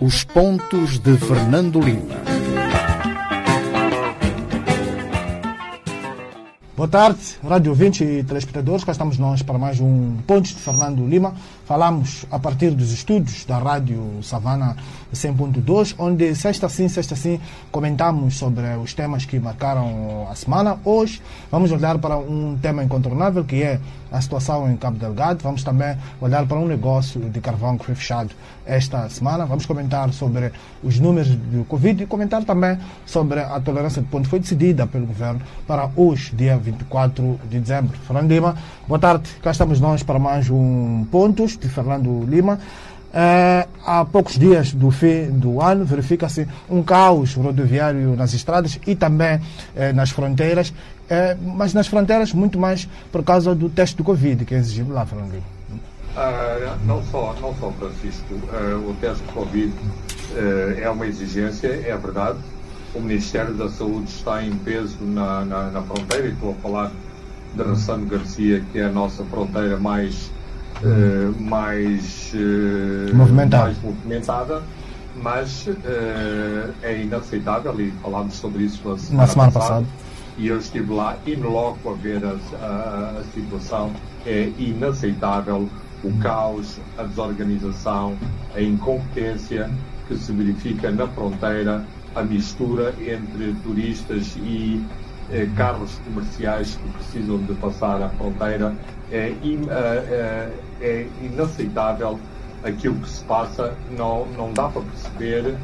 Os pontos de Fernando Lima. Boa tarde, rádio 20 e telespectadores. Cá estamos nós para mais um Pontos de Fernando Lima. Falamos a partir dos estúdios da Rádio Savana 100.2, onde sexta sim, sexta sim, comentamos sobre os temas que marcaram a semana. Hoje vamos olhar para um tema incontornável que é a situação em Cabo Delgado. Vamos também olhar para um negócio de carvão que foi fechado esta semana. Vamos comentar sobre os números do Covid e comentar também sobre a tolerância de ponto. Foi decidida pelo governo para hoje, dia 24 de dezembro. Fernando Lima, boa tarde. Cá estamos nós para mais um Pontos de Fernando Lima. Uh, há poucos dias do fim do ano verifica-se um caos rodoviário nas estradas e também uh, nas fronteiras, uh, mas nas fronteiras muito mais por causa do teste do Covid que é exigido lá, Fernando. não só, não só Francisco, o teste do Covid é uma exigência, é verdade. O Ministério da Saúde está em peso na, na, na fronteira, e estou a falar de Ressano Garcia, que é a nossa fronteira mais uh, mais, uh, movimentada. mais movimentada, mas uh, é inaceitável, e falámos sobre isso na semana, na semana passada, passada, e eu estive lá e logo a ver a, a, a situação, é inaceitável o caos, a desorganização, a incompetência que se verifica na fronteira, a mistura entre turistas e eh, carros comerciais que precisam de passar a fronteira. É, in, é, é inaceitável aquilo que se passa, não, não dá para perceber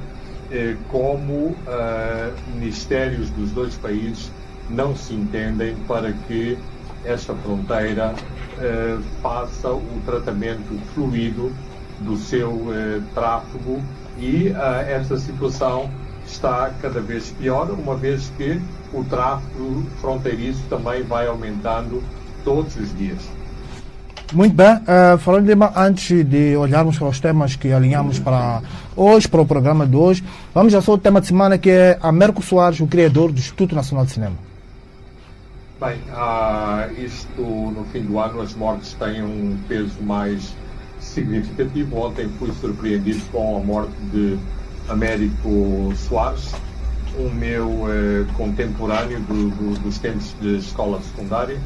eh, como eh, ministérios dos dois países não se entendem para que esta fronteira eh, faça o tratamento fluido do seu eh, tráfego e esta situação está cada vez pior, uma vez que o tráfego fronteiriço também vai aumentando todos os dias. Muito bem, uh, falando de, antes de olharmos para os temas que alinhamos para hoje, para o programa de hoje, vamos já só o tema de semana que é Américo Soares, o criador do Instituto Nacional de Cinema. Bem, uh, isto no fim do ano as mortes têm um peso mais significativo. Ontem fui surpreendido com a morte de Américo Soares, um meu uh, contemporâneo do, do, dos tempos de escola secundária.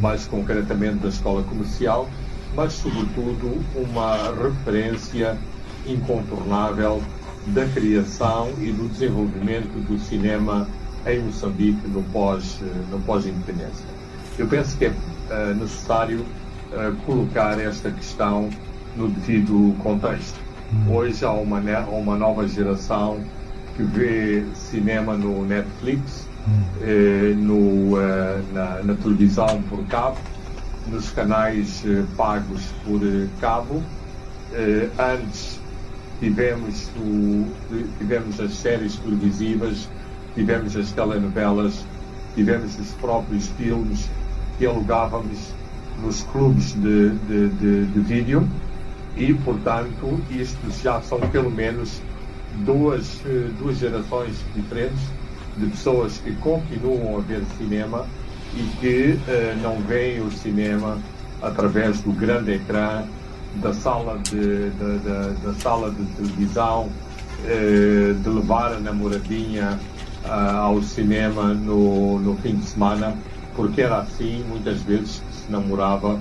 Mais concretamente da escola comercial, mas sobretudo uma referência incontornável da criação e do desenvolvimento do cinema em Moçambique no pós eh, no pós-independência. Eu penso que é uh, necessário uh, colocar esta questão no devido contexto. Hum. Hoje há uma, uma nova geração que vê cinema no Netflix, eh, no, eh, na, na, televisão por cabo, nos canais eh, pagos por eh, cabo. Eh, antes tivemos, o, tivemos as séries televisivas, tivemos as telenovelas, tivemos os próprios filmes que alugávamos nos clubes de, de, de, de vídeo e, portanto, isto já são pelo menos duas, eh, duas gerações diferentes de pessoas que continuam a ver cinema e que uh, não veem o cinema através do grande ecrã, da sala de, de, de da sala de televisão, uh, de levar a namoradinha uh, ao cinema no, no fim de semana, porque era assim muitas vezes que se namorava,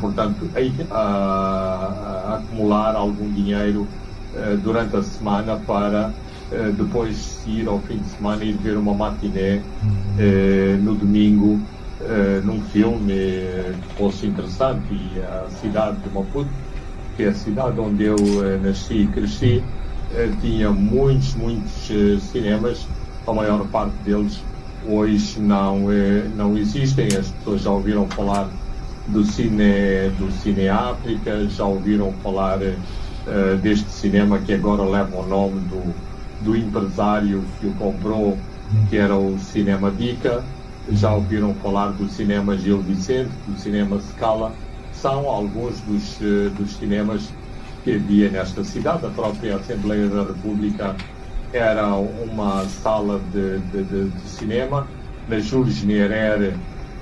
portanto, a, a, a acumular algum dinheiro eh, durante a semana para depois ir ao fim de semana e ver uma matiné uh, no domingo num filme que fosse interessante. E a cidade de Maputo que é a cidade onde eu nasci e cresci tinha muitos, muitos cinemas. A maior parte deles hoje não, não existem. As pessoas já ouviram falar do Cine, do Cine África, já ouviram falar deste cinema que agora leva o nome do, do empresário que o comprou, que era o Cinema Dica. Já ouviram falar do Cinema Gil Vicente, do Cinema Scala. São alguns dos, uh, dos cinemas que havia nesta cidade. A própria Assembleia da República era uma sala de, de, de, de cinema. Na Jules Nyerere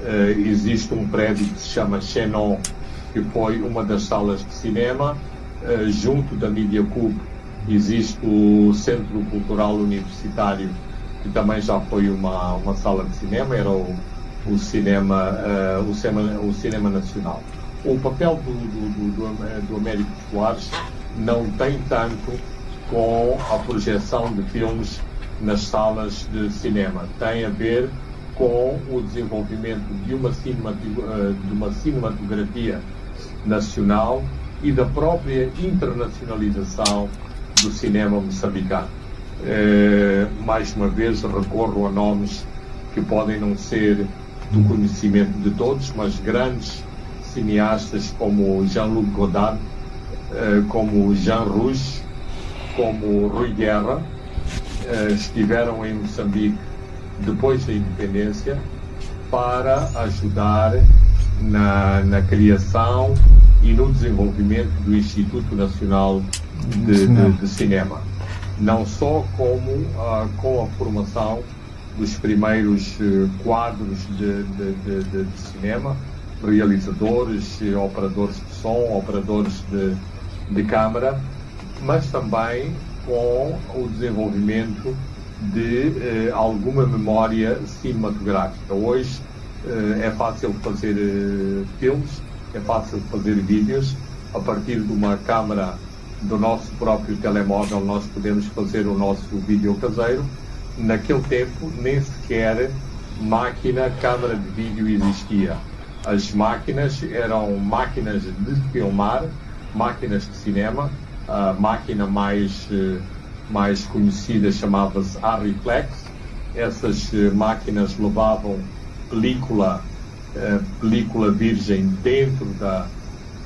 uh, existe um prédio que se chama Chenon, que foi uma das salas de cinema uh, junto da Media Cube, existe o Centro Cultural Universitário, que também já foi uma, uma sala de cinema, era o, o, cinema, uh, o, cinema, o cinema nacional. O papel do, do, do, do Américo Soares não tem tanto com a projeção de filmes nas salas de cinema. Tem a ver com o desenvolvimento de uma, de uma cinematografia nacional e da própria internacionalização do cinema moçambicano. É, mais uma vez recorro a nomes que podem não ser do conhecimento de todos, mas grandes cineastas como Jean-Luc Godard, é, como Jean Rouge, como Rui Guerra, é, estiveram em Moçambique depois da independência para ajudar na, na criação e no desenvolvimento do Instituto Nacional de, de, de Cinema. Não só como uh, com a formação dos primeiros uh, quadros de, de, cinema, realizadores, operadores de som, operadores de, de câmara, mas também com o desenvolvimento de uh, alguma memória cinematográfica. Hoje uh, é fácil fazer filmes, é fácil fazer vídeos a partir de uma câmara do nosso próprio telemóvel nós podemos fazer o nosso vídeo caseiro. Naquele tempo nem sequer máquina, câmara de vídeo existia. As máquinas eram máquinas de filmar, máquinas de cinema, a máquina mais mais conhecida chamava-se Arriflex. Essas eh, máquinas levavam película, eh, película virgem dentro da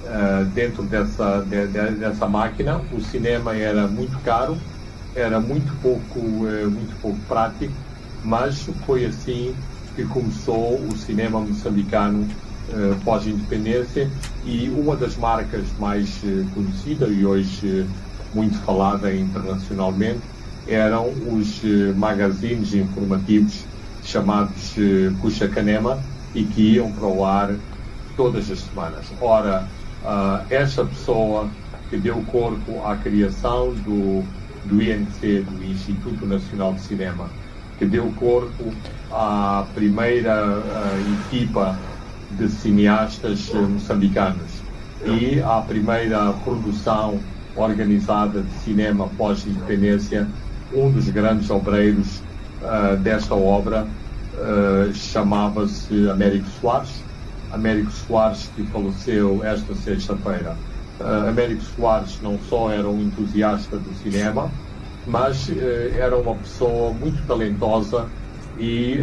eh, dentro dessa de, de, dessa máquina. O cinema era muito caro, era muito pouco muito pouco prático, mas foi assim que começou o cinema moçambicano pós-independência e uma das marcas mais conhecidas e hoje muito falada internacionalmente, eram os magazines informativos chamados Cuxa eh, Canema e que iam para o ar todas as semanas. Ora, uh, essa pessoa que deu corpo à criação do, do INC, do Instituto Nacional de Cinema, que deu corpo à primeira uh, equipa de cineastas moçambicanos e à primeira produção organizada de cinema pós-independência, um dos grandes obreiros uh, desta obra uh, chamava-se Américo Soares. Américo Soares que faleceu esta sexta-feira. Uh, Américo Soares não só era um entusiasta do cinema, mas era uma pessoa muito talentosa e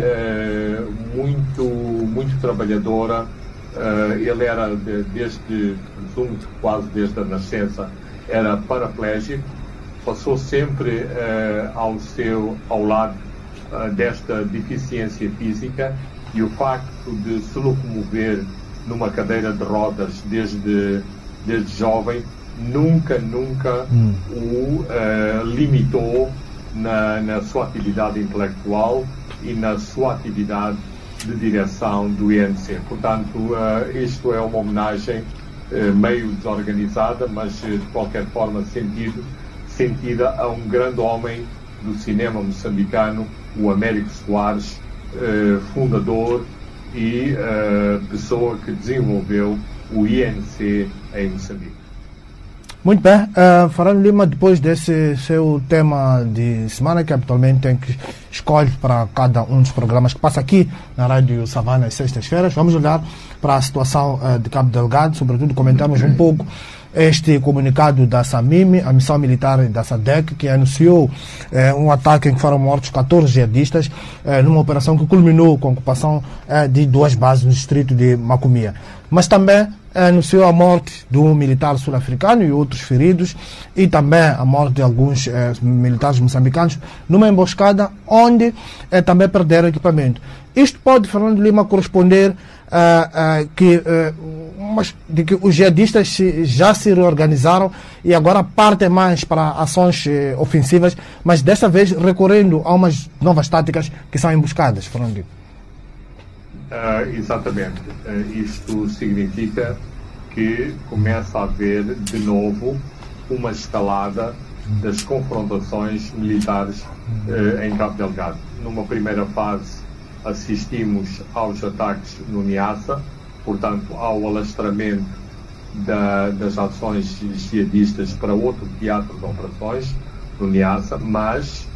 muito, muito trabalhadora. ele era de, desde, presumo quase desde a nascença, era paraplégico, passou sempre uh, ao seu ao lado uh, desta deficiência física e o facto de se locomover numa cadeira de rodas desde desde jovem nunca nunca hum. o uh, limitou na, na sua atividade intelectual e na sua atividade de direção do INC. Portanto, isto é uma homenagem eh, meio desorganizada, mas de qualquer forma sentido, sentida a um grande homem do cinema moçambicano, o Américo Soares, eh, fundador e pessoa que desenvolveu o INC em Moçambique. Muito bem, uh, Farano Lima, depois desse seu tema de semana, que habitualmente tem que escolhe para cada um dos programas que passa aqui na Rádio Savana às sextas-feiras, vamos olhar para a situação uh, de Cabo Delgado, sobretudo comentarmos um pouco este comunicado da SAMIMI, a missão militar da SADEC, que anunciou eh, um ataque em que foram mortos 14 jihadistas, eh, numa operação que culminou com a ocupação eh, de duas bases no distrito de Macomia. Mas também anunciou a morte de um militar sul-africano e outros feridos, e também a morte de alguns eh, militares moçambicanos numa emboscada onde eh, também perderam equipamento. Isto pode, Fernando Lima, corresponder uh, uh, que, uh, de que os jihadistas se, já se reorganizaram e agora partem mais para ações ofensivas, mas desta vez recorrendo a umas novas táticas que são emboscadas, Fernando Lima. Exatamente. isto significa que começa a haver de novo uma escalada das confrontações militares eh, em Cabo Delgado. Numa primeira fase, assistimos aos ataques no Niassa, portanto, ao alastramento da, das ações jihadistas para outro teatro de operações, no Niassa, mas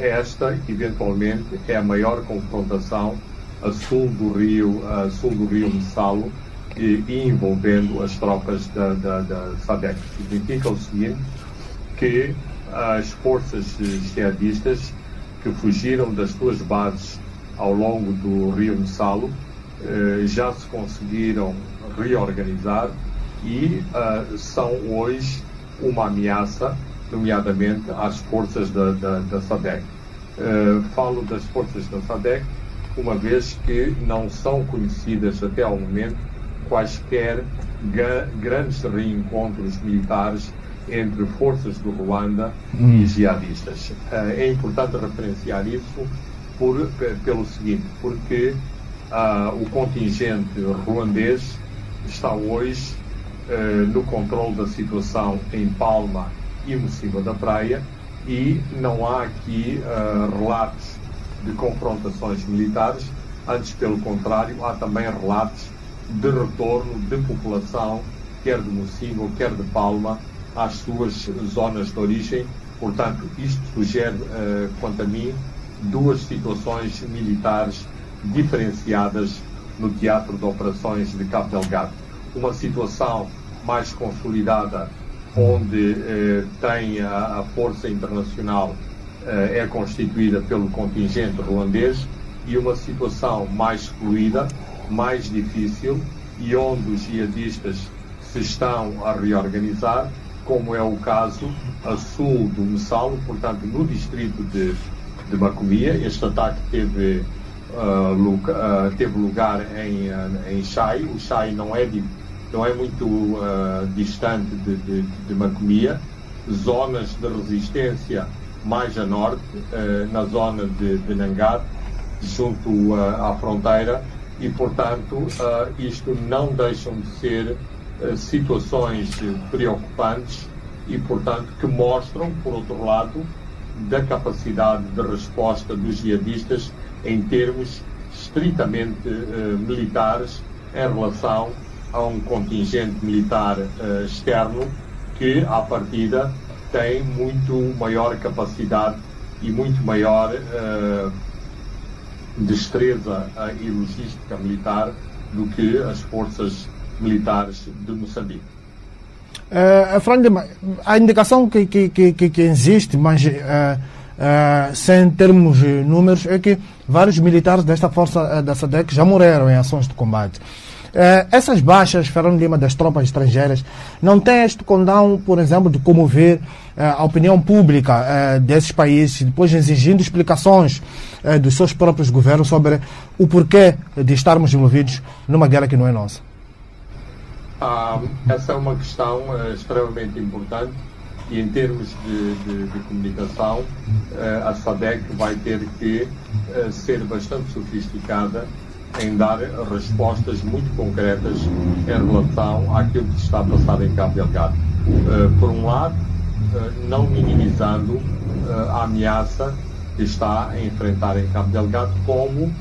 esta, eventualmente, é a maior confrontação a sul do rio, a sul do rio Messalo, e, e envolvendo as tropas da, da, da SADEC. Significa o seguinte, que as forças jihadistas que fugiram das suas bases ao longo do rio Messalo eh, já se conseguiram reorganizar e uh, são hoje uma ameaça, nomeadamente às forças da, da, da SADEC. Uh, falo das forças da SADEC uma vez que não são conhecidas até ao momento quaisquer grandes reencontros militares entre forças do Ruanda hum. e jihadistas. Uh, é importante referenciar isso por, pelo seguinte, porque uh, o contingente ruandês está hoje uh, no controle da situação em Palma e Mocima da Praia e não há aqui relatos de confrontações militares, antes pelo contrário, há também relatos de retorno de população, quer de Mocimbo, quer de Palma, às suas zonas de origem. Portanto, isto sugere, uh, quanto a mim, duas situações militares diferenciadas no teatro de operações de Cabo Delgado. Uma situação mais consolidada, onde eh, tem a, a, força internacional eh, é constituída pelo contingente ruandês, e uma situação mais fluida, mais difícil, e onde os jihadistas se estão a reorganizar, como é o caso a sul do Messalo, portanto, no distrito de, de Macomia. Este ataque teve, uh, lugar, uh, teve lugar em, uh, em Chai. O Chai não é, de, não é muito distante de, de, de Macomia. Zonas de resistência mais a norte, na zona de, de Nangat, junto à fronteira, e, portanto, isto não deixam de ser eh, situações preocupantes e, portanto, que mostram, por outro lado, da capacidade de resposta dos jihadistas em termos estritamente militares em relação a um contingente militar externo que, à partida, tem muito maior capacidade e muito maior uh, destreza e logística militar do que as forças militares de Moçambique. Uh, a indicação que, que, que, que existe, mas uh, uh, sem termos números, é que vários militares desta força da SADEC já morreram em ações de combate. Essas baixas, Fernando Lima, das tropas estrangeiras, não tem este condão, por exemplo, de comover a opinião pública desses países, depois exigindo explicações dos seus próprios governos sobre o porquê de estarmos envolvidos numa guerra que não é nossa? Ah, essa é uma questão extremamente importante e em termos de, de, de comunicação a SADEC vai ter que ser bastante sofisticada em dar respostas muito concretas em relação àquilo que está a passar em Cabo Delgado. por um lado, não minimizando a ameaça que está a enfrentar em Cabo Delgado, como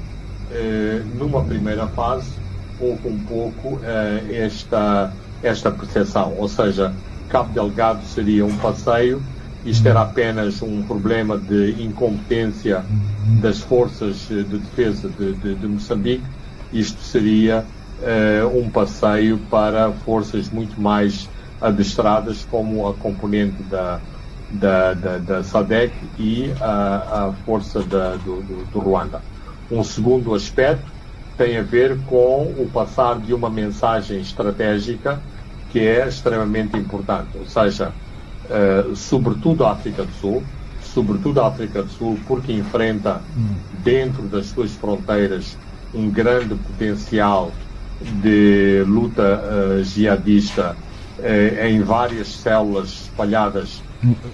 numa primeira fase houve um pouco uh, esta, esta percepção, ou seja, Cabo Delgado seria um passeio, isto era apenas um problema de incompetência das forças de defesa de, de, de Moçambique, isto seria uh, um passeio para forças muito mais adestradas, como a componente da, da, da, da SADEC e a, a força da, do, do, do Ruanda. Um segundo aspecto tem a ver com o passar de uma mensagem estratégica que é extremamente importante, ou seja, uh, sobretudo a África do Sul, sobretudo a África do Sul, porque enfrenta dentro das suas fronteiras um grande potencial de luta uh, jihadista uh, em várias células espalhadas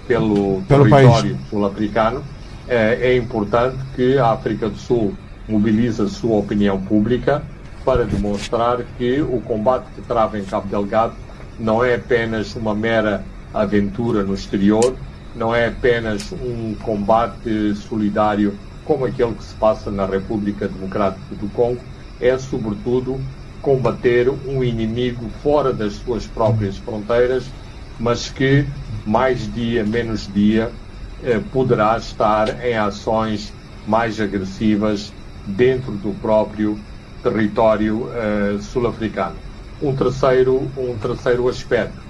pelo, pelo território sul-africano, é importante que a África do Sul mobiliza sua opinião pública para demonstrar que o combate que trava em Cabo Delgado não é apenas uma mera aventura no exterior, não é apenas um combate solidário como aquele que se passa na República Democrática do Congo, é sobretudo combater um inimigo fora das suas próprias fronteiras, mas que mais dia, menos dia, eh, poderá estar em ações mais agressivas dentro do próprio território eh, sul-africano. Um terceiro, um terceiro aspecto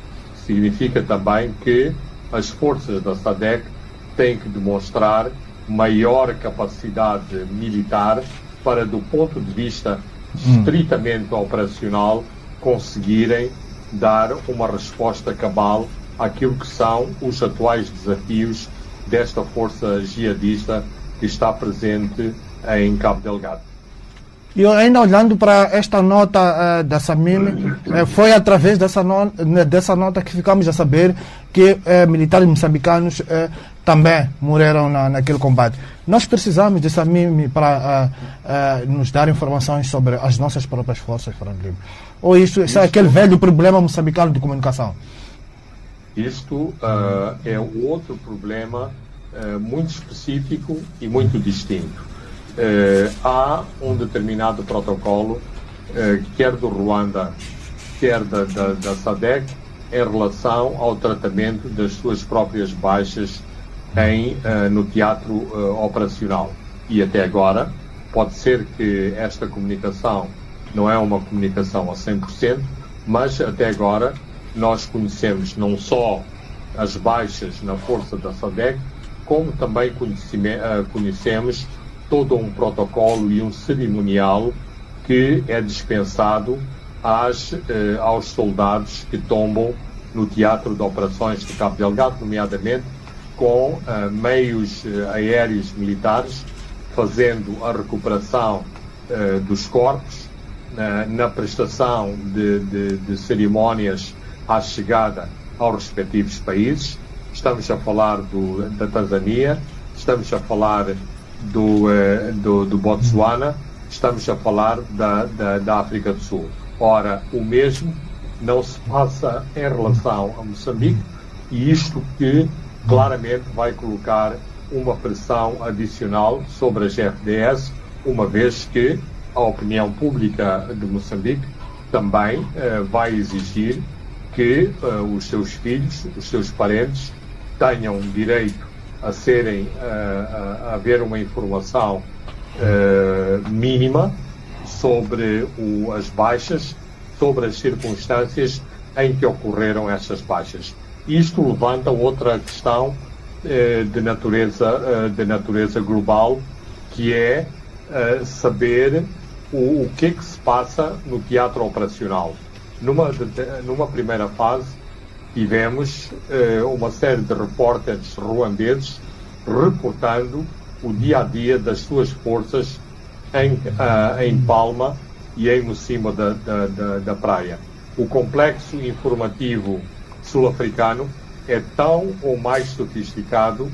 significa também que as forças da SADEC têm que demonstrar maior capacidade militar para, do ponto de vista hum. estritamente operacional, conseguirem dar uma resposta cabal àquilo que são os atuais desafios desta força jihadista que está presente em Cabo Delgado. E ainda olhando para esta nota uh, da Samim, uh, foi através dessa, no, né, dessa nota que ficamos a saber que uh, militares moçambicanos também morreram na, naquele combate. Nós precisamos de Samim para nos dar informações sobre as nossas próprias forças, Franklin. Ou isso, isso é aquele velho problema moçambicano de comunicação? Isto é outro problema muito específico e muito distinto eh, há um determinado protocolo, eh, quer do Ruanda, quer da, da, da SADEC, em relação ao tratamento das suas próprias baixas em, uh, no teatro operacional. E até agora, pode ser que esta comunicação não é uma comunicação a 100%, mas até agora nós conhecemos não só as baixas na força da SADEC, como também conhecemos todo um protocolo e um cerimonial que é dispensado às, eh, aos soldados que tombam no teatro de operações de Cabo Delgado, nomeadamente com eh, meios eh, aéreos militares, fazendo a recuperação eh, dos corpos, na prestação de, de, de cerimónias à chegada aos respectivos países. Estamos a falar do, da Tanzânia, estamos a falar do, eh, do, do, Botsuana, estamos a falar da, da, da, África do Sul. Ora, o mesmo não se passa em relação a Moçambique e isto que claramente vai colocar uma pressão adicional sobre as FDS, uma vez que a opinião pública de Moçambique também eh, vai exigir que eh, os seus filhos, os seus parentes, tenham direito a serem a, a haver uma informação uh, mínima sobre o, as baixas, sobre as circunstâncias em que ocorreram essas baixas. Isto levanta outra questão uh, de natureza de natureza global, que é saber o, o que é que se passa no teatro operacional. Numa, numa primeira fase, tivemos eh, uma série de repórteres ruandeses reportando o dia a dia das suas forças em, uh, em Palma e em cima da, da, da, da praia. O complexo informativo sul-africano é tão ou mais sofisticado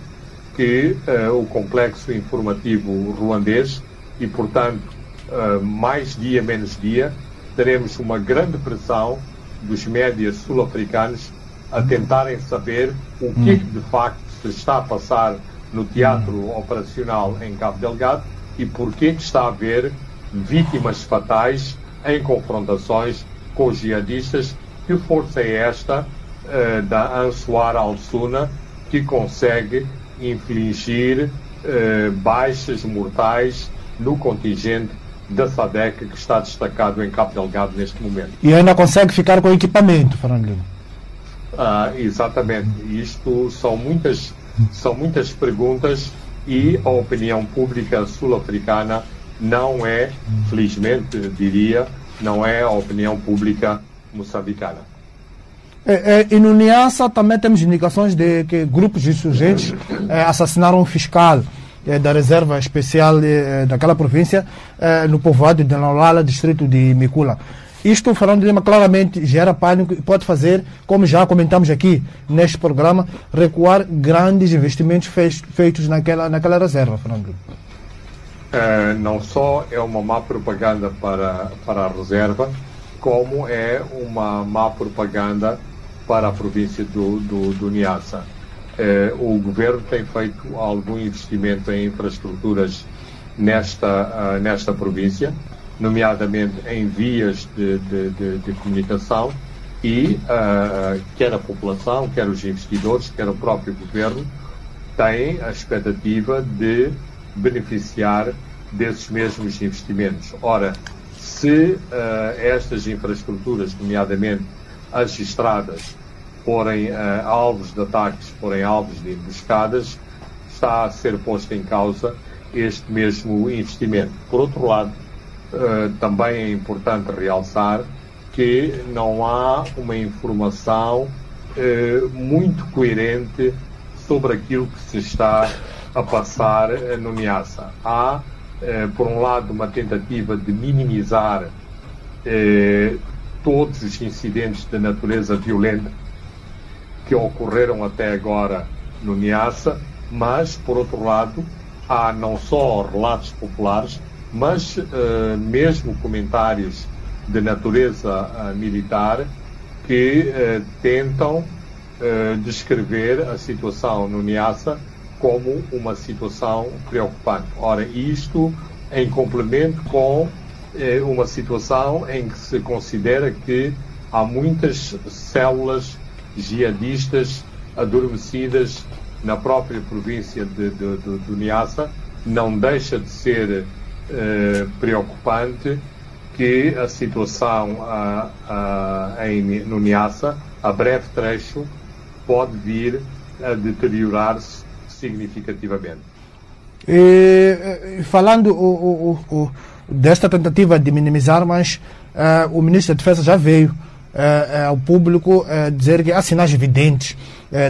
que uh, o complexo informativo ruandês e, portanto, uh, mais dia menos dia, teremos uma grande pressão dos médias sul-africanos a tentarem saber o que hum. de facto se está a passar no teatro operacional em Cabo Delgado e porquê que está a haver vítimas fatais em confrontações com os jihadistas. Que força é esta uh, da Ansuar al-Suna que consegue infligir uh, baixas mortais no contingente da SADEC que está destacado em Cabo Delgado neste momento. E ainda consegue ficar com equipamento, Fernando Lima. Ah, exatamente. Isto são muitas, são muitas perguntas e a opinião pública sul-africana não é, felizmente diria, não é a opinião pública moçambicana. É, é, e no Niassa também temos indicações de que grupos de insurgentes é, assassinaram um fiscal é, da reserva especial é, daquela província no povoado de Nolala, distrito de Mikula. Isto, falando de Lima, claramente gera pânico e pode fazer, como já comentamos aqui neste programa, recuar grandes investimentos feitos naquela, naquela reserva, Fernando. É, não só é uma má propaganda para, para a reserva, como é uma má propaganda para a província do, do, do Niassa. Eh, o governo tem feito algum investimento em infraestruturas nesta, uh, nesta província, nomeadamente em vias de, de, de, de comunicação e uh, quer a população, quer os investidores, quer o próprio governo têm a expectativa de beneficiar desses mesmos investimentos. Ora, se uh, estas infraestruturas, nomeadamente as estradas, forem uh, alvos de ataques, forem alvos de emboscadas, está a ser posto em causa este mesmo investimento. Por outro lado, uh, também é importante realçar que não há uma informação muito coerente sobre aquilo que se está a passar no Niassa. Há eh, por um lado, uma tentativa de minimizar eh, todos os incidentes de natureza violenta que ocorreram até agora no Niassa, mas, por outro lado, há não só relatos populares, mas eh, mesmo comentários de natureza eh, militar que eh, tentam descrever a situação no Niassa como uma situação preocupante. Ora, isto em complemento com uma situação em que se considera que há muitas células jihadistas adormecidas na própria província de, de, de, de Niassa, não deixa de ser eh, preocupante que a situação ah, ah, em, no Niassa, a breve trecho, pode vir a deteriorar-se significativamente. E, falando o, o, o, desta tentativa de minimizar, mas uh, o ministro da Defesa já veio uh, ao público uh, dizer que há sinais evidentes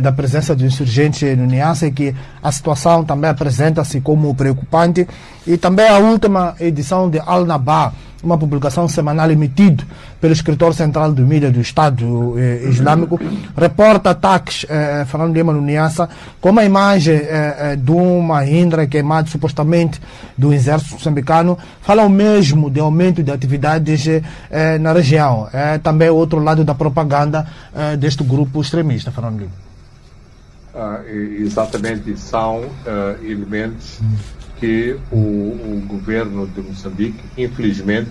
da presença do insurgente no Niassa e que a situação também apresenta-se como preocupante. E também a última edição de Al-Naba, uma publicação semanal emitida pelo escritor central do mídia do Estado eh, Islâmico, reporta ataques, eh, falando de Emmanuel Niassa, com uma imagem eh, eh, de uma Indra queimada supostamente do exército moçambicano, fala o mesmo de aumento de atividades eh, na região. É também outro lado da propaganda eh, deste grupo extremista, Fernando Lima. Ah, exatamente, são uh, elementos que o, o governo de Moçambique, infelizmente,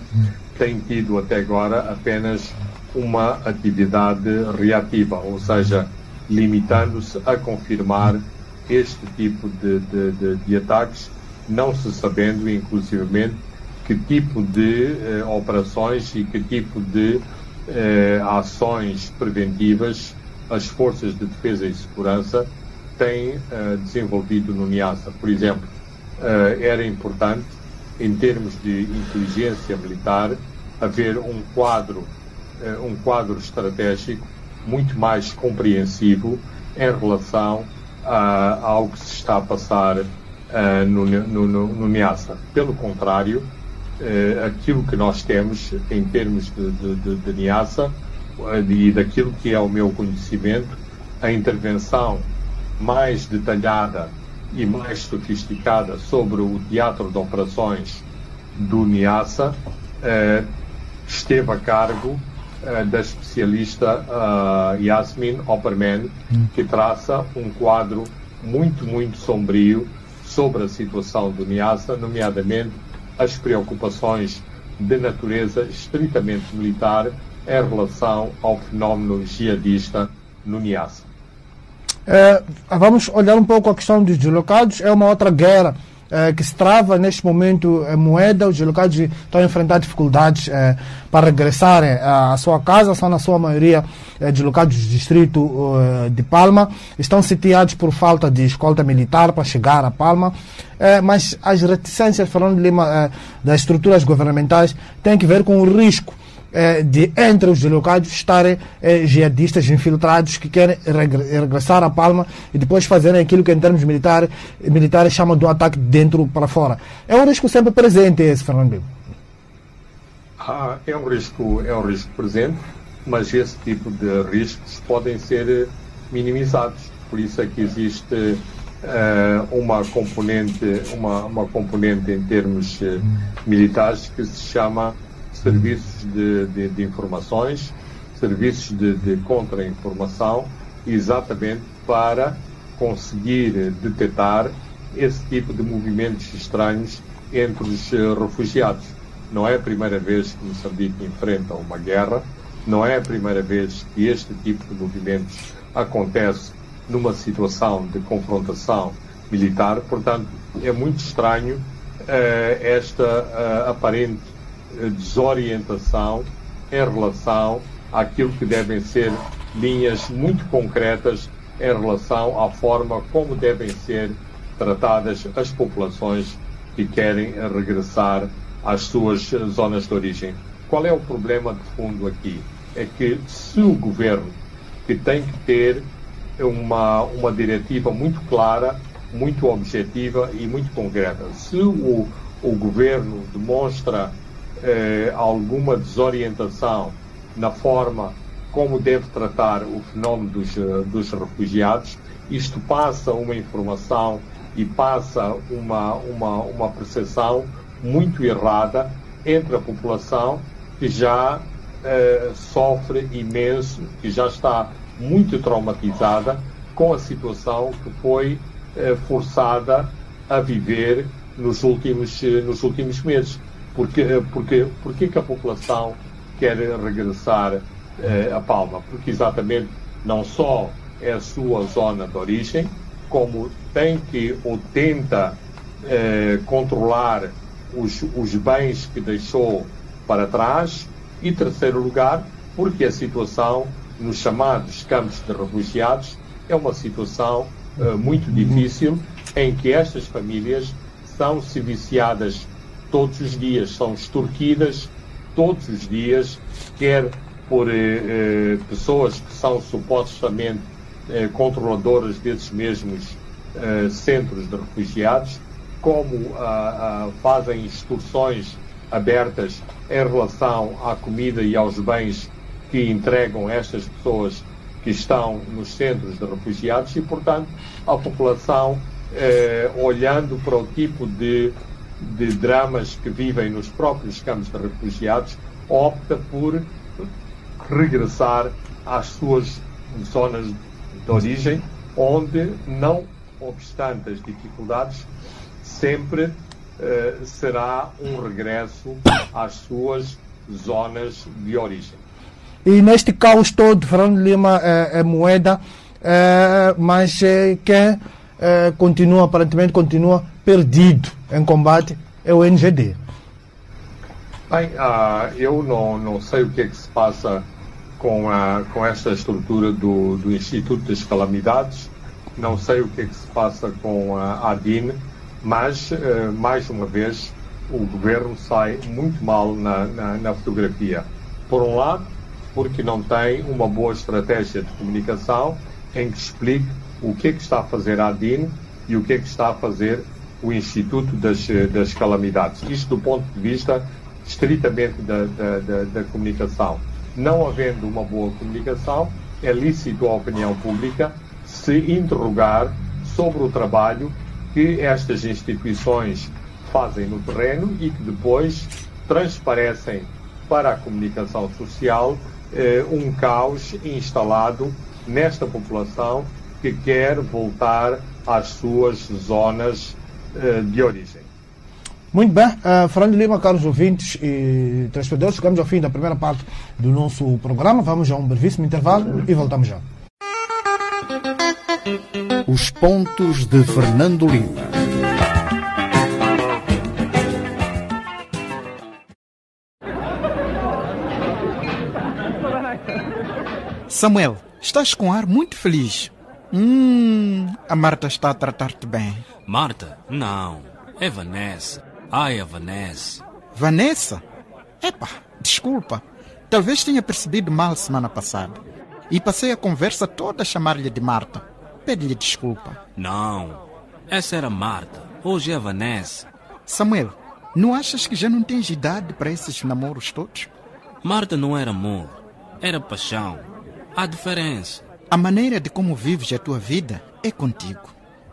tem tido até agora apenas uma atividade reativa, ou seja, limitando-se a confirmar este tipo de, de, de, de, ataques, não se sabendo, inclusivamente, que tipo de eh, operações e que tipo de eh, ações preventivas as forças de defesa e segurança têm eh, desenvolvido no NIASA. Por exemplo, uh, era importante, em termos de inteligência militar, haver um quadro, uh, um quadro estratégico muito mais compreensivo em relação uh, ao que se está a passar no, no, no, no Niassa. Pelo contrário, aquilo que nós temos em termos de, de, de, de Niassa e daquilo que é o meu conhecimento, a intervenção mais detalhada e mais sofisticada sobre o teatro de operações do NIASA eh, esteve a cargo eh, da especialista uh, Yasmin Opperman, que traça um quadro muito, muito sombrio sobre a situação do NIASA, nomeadamente as preocupações de natureza estritamente militar em relação ao fenómeno jihadista no NIASA. É, vamos olhar um pouco a questão dos deslocados. É uma outra guerra é, que se trava neste momento é, moeda. Os deslocados estão a enfrentar dificuldades é, para regressarem à sua casa. São, na sua maioria, deslocados do distrito de Palma. Estão sitiados por falta de escolta militar para chegar a Palma. Mas as reticências, falando de Lima, das estruturas governamentais, têm que ver com o risco eh, de entre os deslocados estarem eh, jihadistas infiltrados que querem regressar a Palma e depois fazerem aquilo que em termos militares, militares chamam de um ataque de dentro para fora. É um risco sempre presente esse, Fernando ah, é um risco é um risco presente, mas esse tipo de riscos podem ser minimizados. Por isso é que existe uh, uma componente uma, uma componente em termos uh, militares que se chama serviços de, de, de informações, serviços de, de contra-informação, exatamente para conseguir detectar esse tipo de movimentos estranhos entre os refugiados. Não é a primeira vez que Moçambique enfrenta uma guerra, não é a primeira vez que este tipo de movimentos acontece numa situação de confrontação militar, portanto, é muito estranho uh, esta uh, aparente desorientação em relação àquilo que devem ser linhas muito concretas em relação à forma como devem ser tratadas as populações que querem regressar às suas zonas de origem. Qual é o problema de fundo aqui? É que se o governo, que tem que ter uma, uma diretiva muito clara, muito objetiva e muito concreta, se o, o governo demonstra eh, alguma desorientação na forma como deve tratar o fenómeno dos, eh, dos refugiados, isto passa uma informação e passa uma, uma, uma percepção muito errada entre a população que já eh, sofre imenso, que já está muito traumatizada com a situação que foi eh, forçada a viver nos últimos, eh, nos últimos meses. Porque, porque, porque que a população quer regressar eh, a Palma? Porque exatamente não só é a sua zona de origem, como tem que ou tenta eh, controlar os, os bens que deixou para trás, e terceiro lugar, porque a situação nos chamados campos de refugiados é uma situação eh, muito difícil em que estas famílias são se viciadas todos os dias, são extorquidas todos os dias, quer por eh, eh, pessoas que são supostamente eh, controladoras desses mesmos eh, centros de refugiados, como ah, ah, fazem extorsões abertas em relação à comida e aos bens que entregam estas pessoas que estão nos centros de refugiados e, portanto, a população, eh, olhando para o tipo de de dramas que vivem nos próprios campos de refugiados, opta por regressar às suas zonas de origem, onde, não obstante as dificuldades, sempre eh, será um regresso às suas zonas de origem. E neste caos todo, Fernando Lima é, é moeda, é, mas é, quem é, continua, aparentemente, continua perdido em combate é o NGD. Bem, uh, eu não, não sei o que é que se passa com, a, com esta estrutura do, do Instituto das Calamidades, não sei o que é que se passa com a ADIN, mas, uh, mais uma vez, o governo sai muito mal na, na, na, fotografia. Por um lado, porque não tem uma boa estratégia de comunicação em que explique o que é que está a fazer a ADIN e o que é que está a fazer o Instituto das, das Calamidades. Isto do ponto de vista estritamente da, da, da, da comunicação. Não havendo uma boa comunicação, é lícito à opinião pública se interrogar sobre o trabalho que estas instituições fazem no terreno e que depois transparecem para a comunicação social eh, um caos instalado nesta população que quer voltar às suas zonas eh, de origem. Muito bem, uh, Fernando Lima, caros ouvintes e telespectadores, chegamos ao fim da primeira parte do nosso programa. Vamos a um brevíssimo intervalo e voltamos já. Os pontos de Fernando Lima. Samuel, estás com ar muito feliz. Hum, a Marta está a tratar-te bem. Marta? Não. É Vanessa. Ai, a Vanessa. Vanessa? Epa, desculpa. Talvez tenha percebido mal semana passada. E passei a conversa toda a chamar-lhe de Marta. Pede-lhe desculpa. Não. Essa era Marta. Hoje é a Vanessa. Samuel, não achas que já não tens idade para esses namoros todos? Marta não era amor. Era paixão. Há diferença. A maneira de como vives a tua vida é contigo.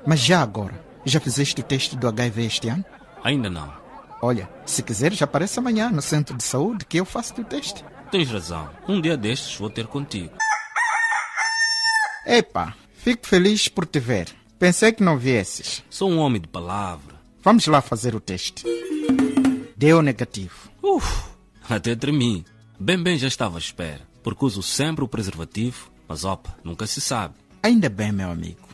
Mas já agora, já fizeste o teste do HIV este ano? Ainda não. Olha, se quiseres, aparece amanhã no centro de saúde que eu faço o teste. tens razão. Um dia destes vou ter contigo. Epa, fico feliz por te ver. Pensei que não viesses. Sou um homem de palavra. Vamos lá fazer o teste. Deu negativo. Uf, até tremi. Bem, bem, já estava à espera. Porque uso sempre o preservativo, mas opa, nunca se sabe. Ainda bem, meu amigo.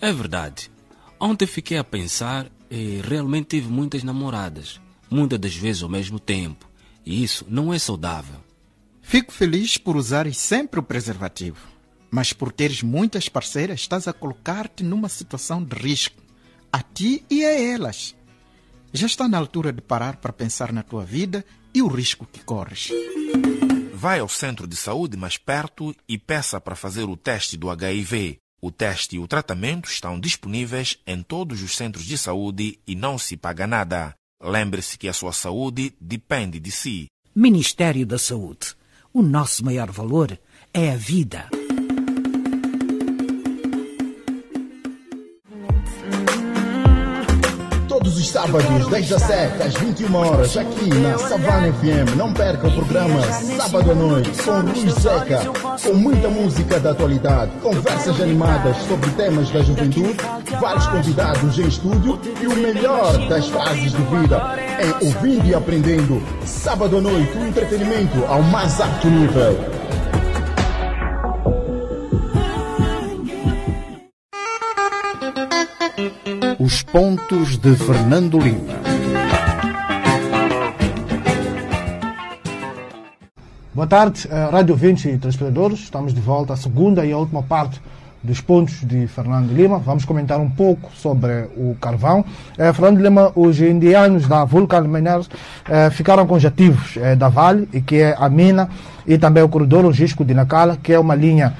É verdade. Ontem fiquei a pensar e realmente tive muitas namoradas. Muitas das vezes ao mesmo tempo. E isso não é saudável. Fico feliz por usares sempre o preservativo. Mas por teres muitas parceiras, estás a colocar-te numa situação de risco. A ti e a elas. Já está na altura de parar para pensar na tua vida e o risco que corres. Vai ao centro de saúde mais perto e peça para fazer o teste do HIV. O teste e o tratamento estão disponíveis em todos os centros de saúde e não se paga nada. Lembre-se que a sua saúde depende de si. Ministério da Saúde. O nosso maior valor é a vida. Todos os sábados, 10 das 7 às 21 horas, aqui na Savana FM. Não perca o programa Sábado à Noite com Rui Seca, com muita música da atualidade, conversas animadas sobre temas da juventude, vários convidados em estúdio e o melhor das fases de vida em ouvindo e aprendendo. Sábado à Noite, o entretenimento ao mais alto nível. Os pontos de Fernando Lima. Boa tarde, eh, Rádio 20 e telespectadores. Estamos de volta à segunda e a última parte dos pontos de Fernando Lima. Vamos comentar um pouco sobre o carvão. Eh, Fernando Lima, os indianos da Vulcan Miners eh, ficaram com os ativos eh, da Vale, e que é a mina e também o corredor logístico de Nacala, que é uma linha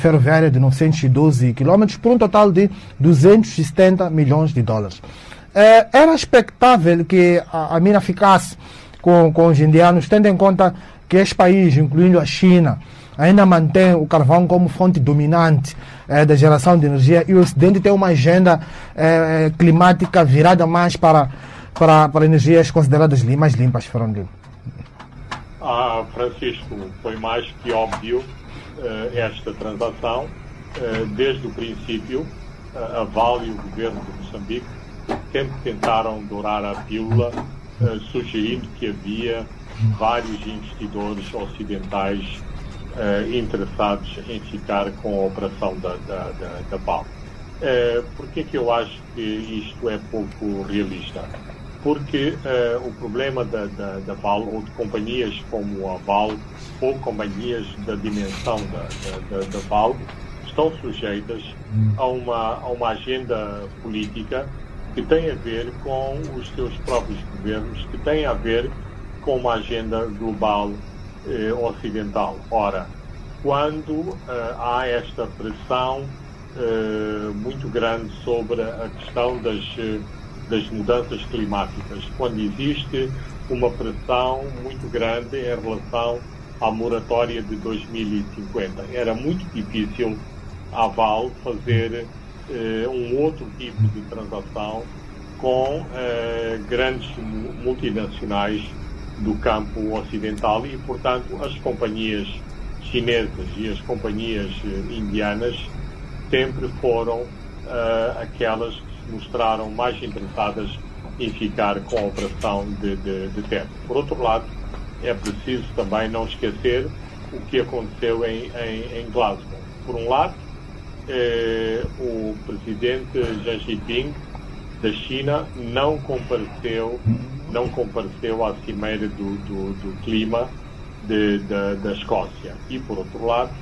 ferroviária de 912 km, por um total de 270 milhões de dólares. Era expectável que a, a mina ficasse com, com os indianos, tendo em conta que este país, incluindo a China, ainda mantém o carvão como fonte dominante eh, da geração de energia e o Ocidente tem uma agenda eh, climática virada mais para, para, para energias consideradas mais limpas, Fernando. Ah, Francisco, foi mais que óbvio eh, esta transação. Eh, desde o princípio, eh, a Vale e o governo de Moçambique sempre tentaram dourar a pílula, eh, sugerindo que havia vários investidores ocidentais eh, interessados em ficar com a operação da, da, da, da Vale. Eh, Por que eu acho que isto é pouco realista? Porque eh, o problema da, da, da Vale, ou de companhias como a Vale, ou companhias da dimensão da, da, da, Vale, estão sujeitas a uma, a uma agenda política que tem a ver com os seus próprios governos, que tem a ver com uma agenda global eh, ocidental. Ora, quando eh, há esta pressão eh, muito grande sobre a questão das, eh, das mudanças climáticas, quando existe uma pressão muito grande em relação à moratória de 2050. Era muito difícil a Val fazer eh, um outro tipo de transação com eh, grandes mu- multinacionais do campo ocidental e, portanto, as companhias chinesas e as companhias eh, indianas sempre foram eh, aquelas que se mostraram mais interessadas em ficar com a operação de, de, de terra. Por outro lado, é preciso também não esquecer o que aconteceu em, em, em Glasgow. Por um lado, eh, o presidente Xi Jinping da China não compareceu, não compareceu à cimeira do, do, do clima de, da, da Escócia. E, por outro lado,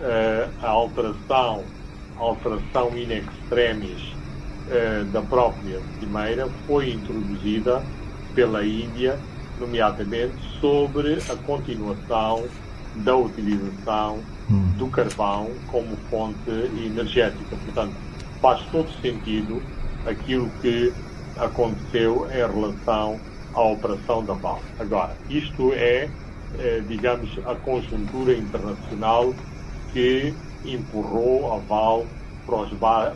eh, a alteração, a alteração in extremis eh, da própria cimeira foi introduzida pela Índia, nomeadamente sobre a continuação da utilização do carvão como fonte energética. Portanto, faz todo sentido aquilo que aconteceu em relação à operação da Val. Agora, isto é, eh, digamos, a conjuntura internacional que empurrou a Val para os,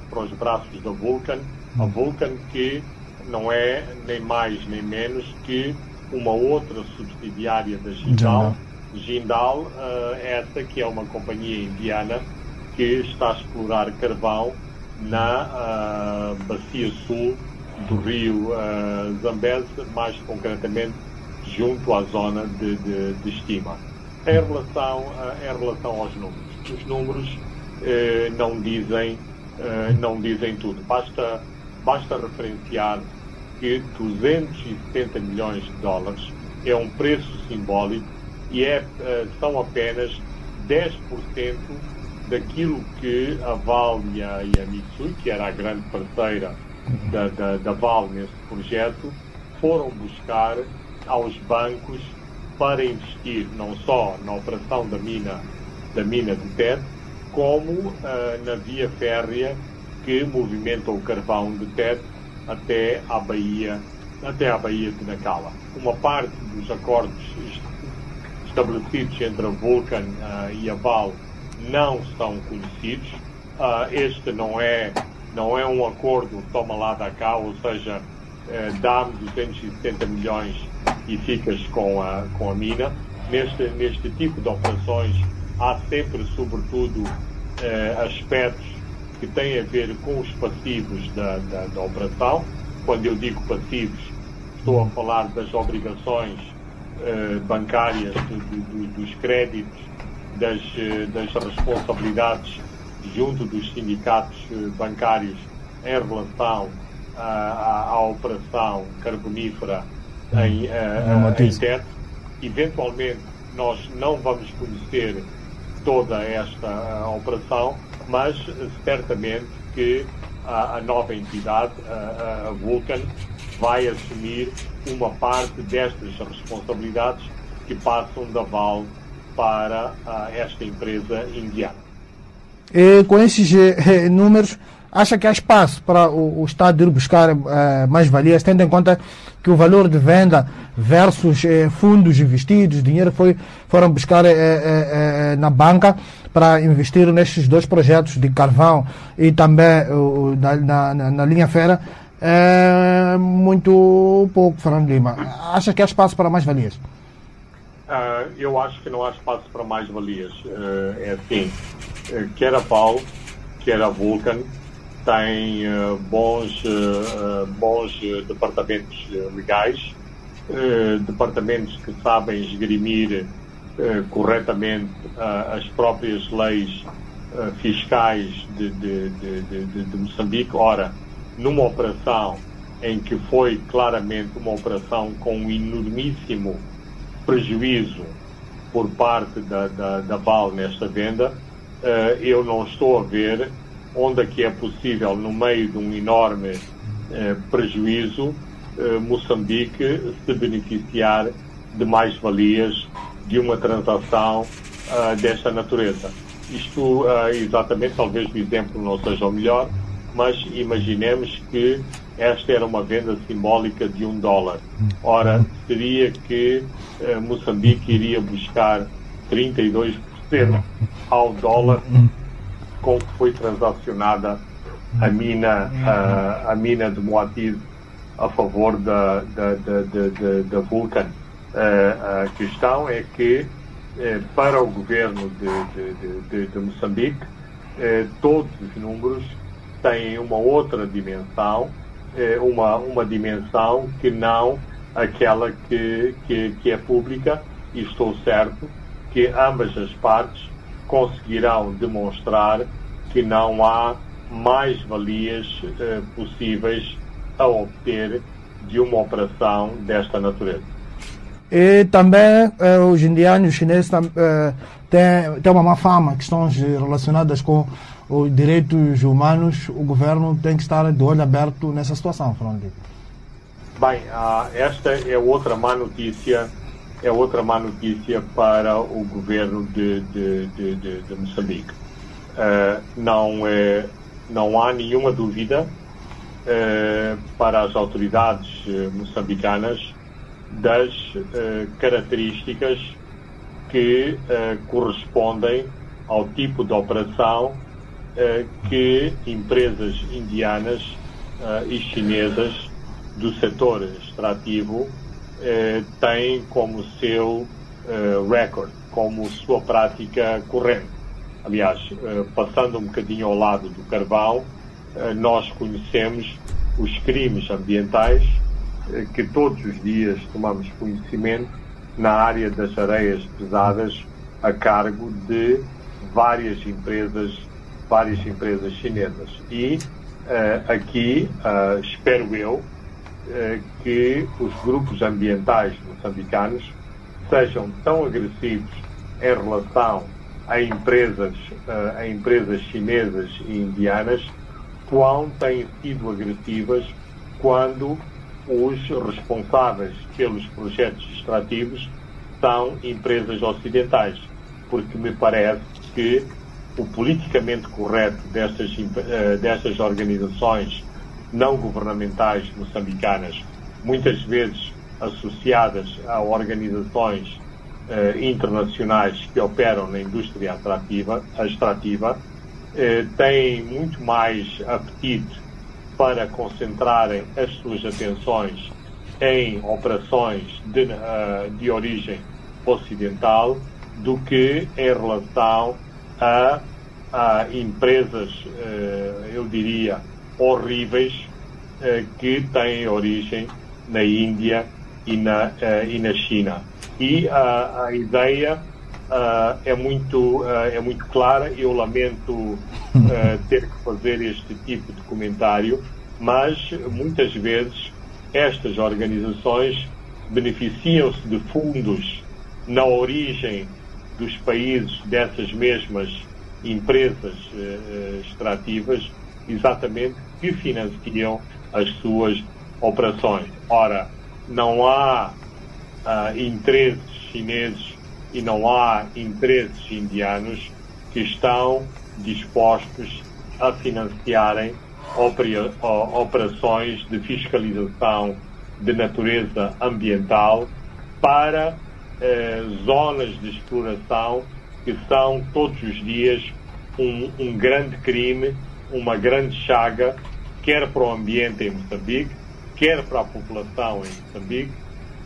para os braços da Vulcan, a Vulcan que não é nem mais nem menos que uma outra subsidiária da Gindal, Jindal, essa que é uma companhia indiana que está a explorar carvão na bacia sul do rio Zambeze, mais concretamente junto à zona de, de, de estima. Em relação, em relação aos números, os números eh, não dizem eh, não dizem tudo. Basta basta referenciar que 270 milhões de dólares é um preço simbólico e é, são apenas 10% daquilo que a Vale e a, e a Mitsui, que era a grande parceira da, da, da Vale neste projeto, foram buscar aos bancos para investir não só na operação da mina, da mina de Tete, como uh, na via férrea que movimenta o carvão de Tete até à Baía, até à Baía de Nacala. Uma parte dos acordos estabelecidos entre a Vulcan uh, e a Val não são conhecidos. Uh, este não é, não é um acordo toma lá da cá, ou seja, uh, dá-me 270 milhões e ficas com a, com a mina. Neste, neste tipo de operações há sempre, sobretudo, eh, aspectos que têm a ver com os passivos da, da, da, operação. Quando eu digo passivos, estou a falar das obrigações eh, bancárias, do, do, dos créditos, das, eh, das responsabilidades junto dos sindicatos eh, bancários em relação à, à, à operação carbonífera em, uh, em teto. Eventualmente, nós não vamos conhecer toda esta uh, operação, mas uh, certamente que a, a nova entidade, a, a Vulcan, vai assumir uma parte destas responsabilidades que passam da Val para esta empresa indiana. E com esses eh, números, acha que há espaço para o, o Estado ir buscar eh, mais valias, tendo em conta que o valor de venda versus eh, fundos investidos, dinheiro foi foram buscar eh, eh, eh na banca para investir nestes dois projetos de carvão e também na, na, na, linha fera, é muito pouco, Fernando Lima. Acha que há espaço para mais valias? Uh, eu acho que não há espaço para mais valias. Uh, é assim, quer a Val, quer a Vulcan, uh, bons, uh, bons departamentos legais, departamentos que sabem esgrimir corretamente as próprias leis fiscais de, de, de, de, Moçambique. Ora, numa operação em que foi claramente uma operação com um enormíssimo prejuízo por parte da, da, da Val nesta venda, eu não estou a ver onde é que é possível, no meio de um enorme eh, prejuízo, eh, Moçambique se beneficiar de mais-valias de uma transação desta natureza. Isto, exatamente, talvez o exemplo não seja o melhor, mas imaginemos que esta era uma venda simbólica de um dólar. Ora, seria que uh, Moçambique iria buscar 32% ao dólar com que foi transacionada a mina, a, a mina de Moatiz a favor da, da, da, da, Vulcan. A, a questão é que eh, para o governo de, de, de, de Moçambique eh, todos os números têm uma outra dimensão, eh, uma, uma dimensão que não aquela que, que, que é pública e estou certo que ambas as partes conseguirão demonstrar que não há mais valias eh, possíveis a obter de uma operação desta natureza. E também eh, os indianos os chineses têm, têm uma má fama, questões relacionadas com os direitos humanos. O governo tem que estar de olho aberto nessa situação, Fernando. Bem, ah, esta é outra má notícia é outra má notícia para o governo de, de, de, de, de Moçambique. Uh, não, é, não há nenhuma dúvida uh, para as autoridades moçambicanas das características que correspondem ao tipo de operação que empresas indianas e chinesas do setor extrativo eh, tem como seu record como sua prática corrente. Aliás, passando um bocadinho ao lado do carvão, nós conhecemos os crimes ambientais que todos os dias tomamos conhecimento na área das areias pesadas a cargo de várias empresas, várias empresas chinesas. E uh, aqui uh, espero eu uh, que os grupos ambientais moçambicanos sejam tão agressivos em relação a empresas, a empresas chinesas e indianas, quão têm sido agressivas quando os responsáveis pelos projetos extrativos são empresas ocidentais, porque me parece que o politicamente correto destas, uh, destas organizações não governamentais moçambicanas, muitas vezes associadas a organizações uh, internacionais que operam na indústria atrativa, extrativa, uh, têm muito mais apetite para concentrarem as suas atenções em operações de, de origem ocidental do que em relação a, a empresas, eh, eu diria, horríveis eh, que têm origem na Índia e na, eh, e na China. E a, a ideia é, muito, é muito clara. Eu lamento ter que fazer este tipo de comentário, mas muitas vezes estas organizações beneficiam-se de fundos na origem dos países dessas mesmas empresas uh, extrativas, exatamente que financiam as suas operações. Ora, não há uh, interesses chineses e não há interesses indianos que estão dispostos a financiarem operações de fiscalização de natureza ambiental para eh, zonas de exploração que são todos os dias um, um, grande crime, uma grande chaga, quer para o ambiente em Moçambique, quer para a população em Moçambique,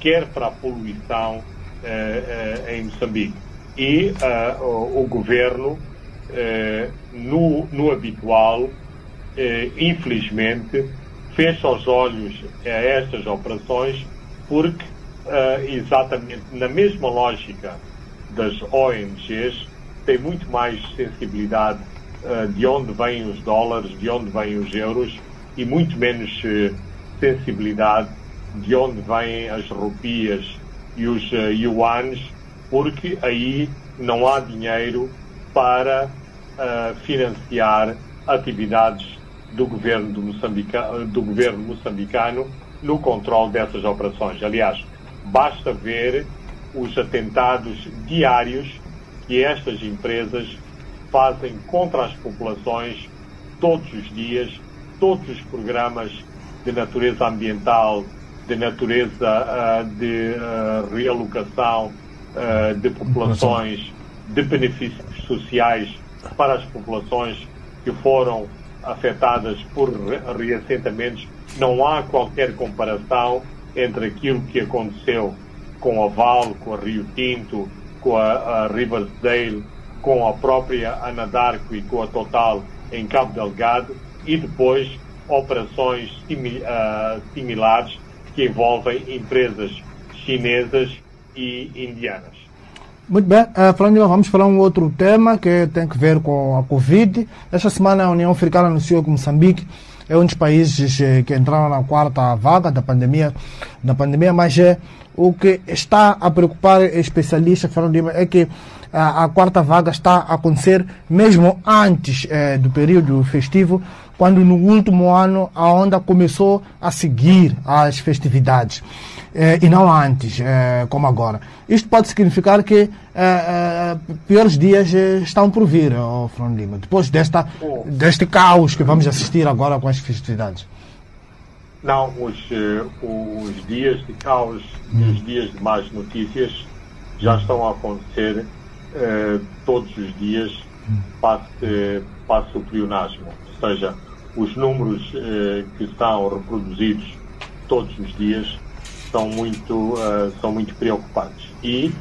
quer para a poluição eh, eh, em Moçambique. E uh, o, o, governo, no, no, habitual, infelizmente, fecha os olhos a estas operações porque uh, exatamente na mesma lógica das ONGs, tem muito mais sensibilidade uh, de onde vêm os dólares, de onde vêm os euros e muito menos uh, sensibilidade de onde vêm as rupias e os uh, yuans, porque aí não há dinheiro para financiar atividades do governo, do, do governo moçambicano no controle dessas operações. Aliás, Basta ver os atentados diários que estas empresas fazem contra as populações todos os dias, todos os programas de natureza ambiental, de natureza uh, de uh, realocação uh, de populações, de benefícios sociais para as populações que foram afetadas por reassentamentos, não há qualquer comparação entre aquilo que aconteceu com a Val, com a Rio Tinto, com a, a Riversdale, com a própria Anadarko e com a Total em Cabo Delgado e depois operações uh, similares que envolvem empresas chinesas e indianas. Muito bem, uh, vamos falar um outro tema que tem que ver com a Covid. Esta semana a União Africana anunciou que Moçambique é um dos países eh, que entraram na quarta vaga da pandemia, da pandemia, mas é, o que está a preocupar especialistas, Fernando Lima, é que a, a, quarta vaga está a acontecer mesmo antes eh, do período festivo, quando no último ano a onda começou a seguir as festividades eh, e não antes, eh, como agora. Isto pode significar que eh, eh piores dias eh, estão por vir, oh, Fernando Lima, depois desta, deste caos que vamos assistir agora com as festividades. Não, os, eh, os dias de caos e hum. os dias de más notícias já estão a acontecer todos os dias hum. passe, passe o pleonasmo. Ou seja, os números que são reproduzidos todos os dias são muito, uh, são muito preocupantes. E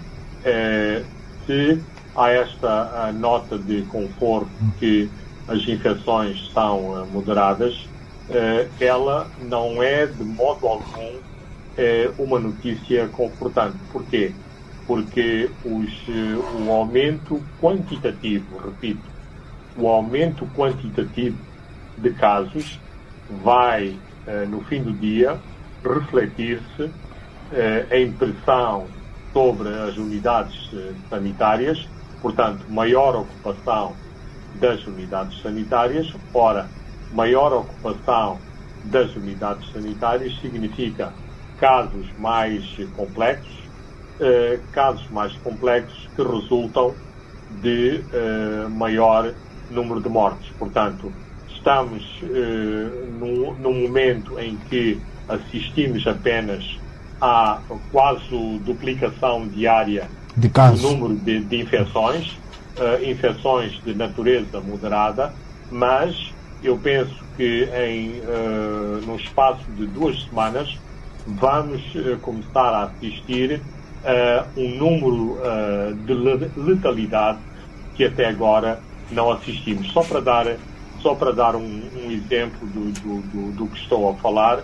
eh, se há esta nota de conforto que as infecções são eh, moderadas, eh, ela não é de modo algum eh, uma notícia confortante. Porquê? Porque os, o aumento quantitativo, repito, o aumento quantitativo de casos vai, no fim do dia, refletir-se em pressão sobre as unidades sanitárias, portanto, maior ocupação das unidades sanitárias. Ora, maior ocupação das unidades sanitárias significa casos mais complexos, eh, casos mais complexos que resultam de eh, maior número de mortes. Portanto, estamos eh, num, num, momento em que assistimos apenas à quase duplicação diária do número de, de infecções uh, infecções de natureza moderada, mas eu penso que em uh, no espaço de duas semanas vamos uh, começar a assistir a um número de letalidade que até agora não assistimos. Só para dar, só para dar um, um exemplo do, do, do, do, que estou a falar,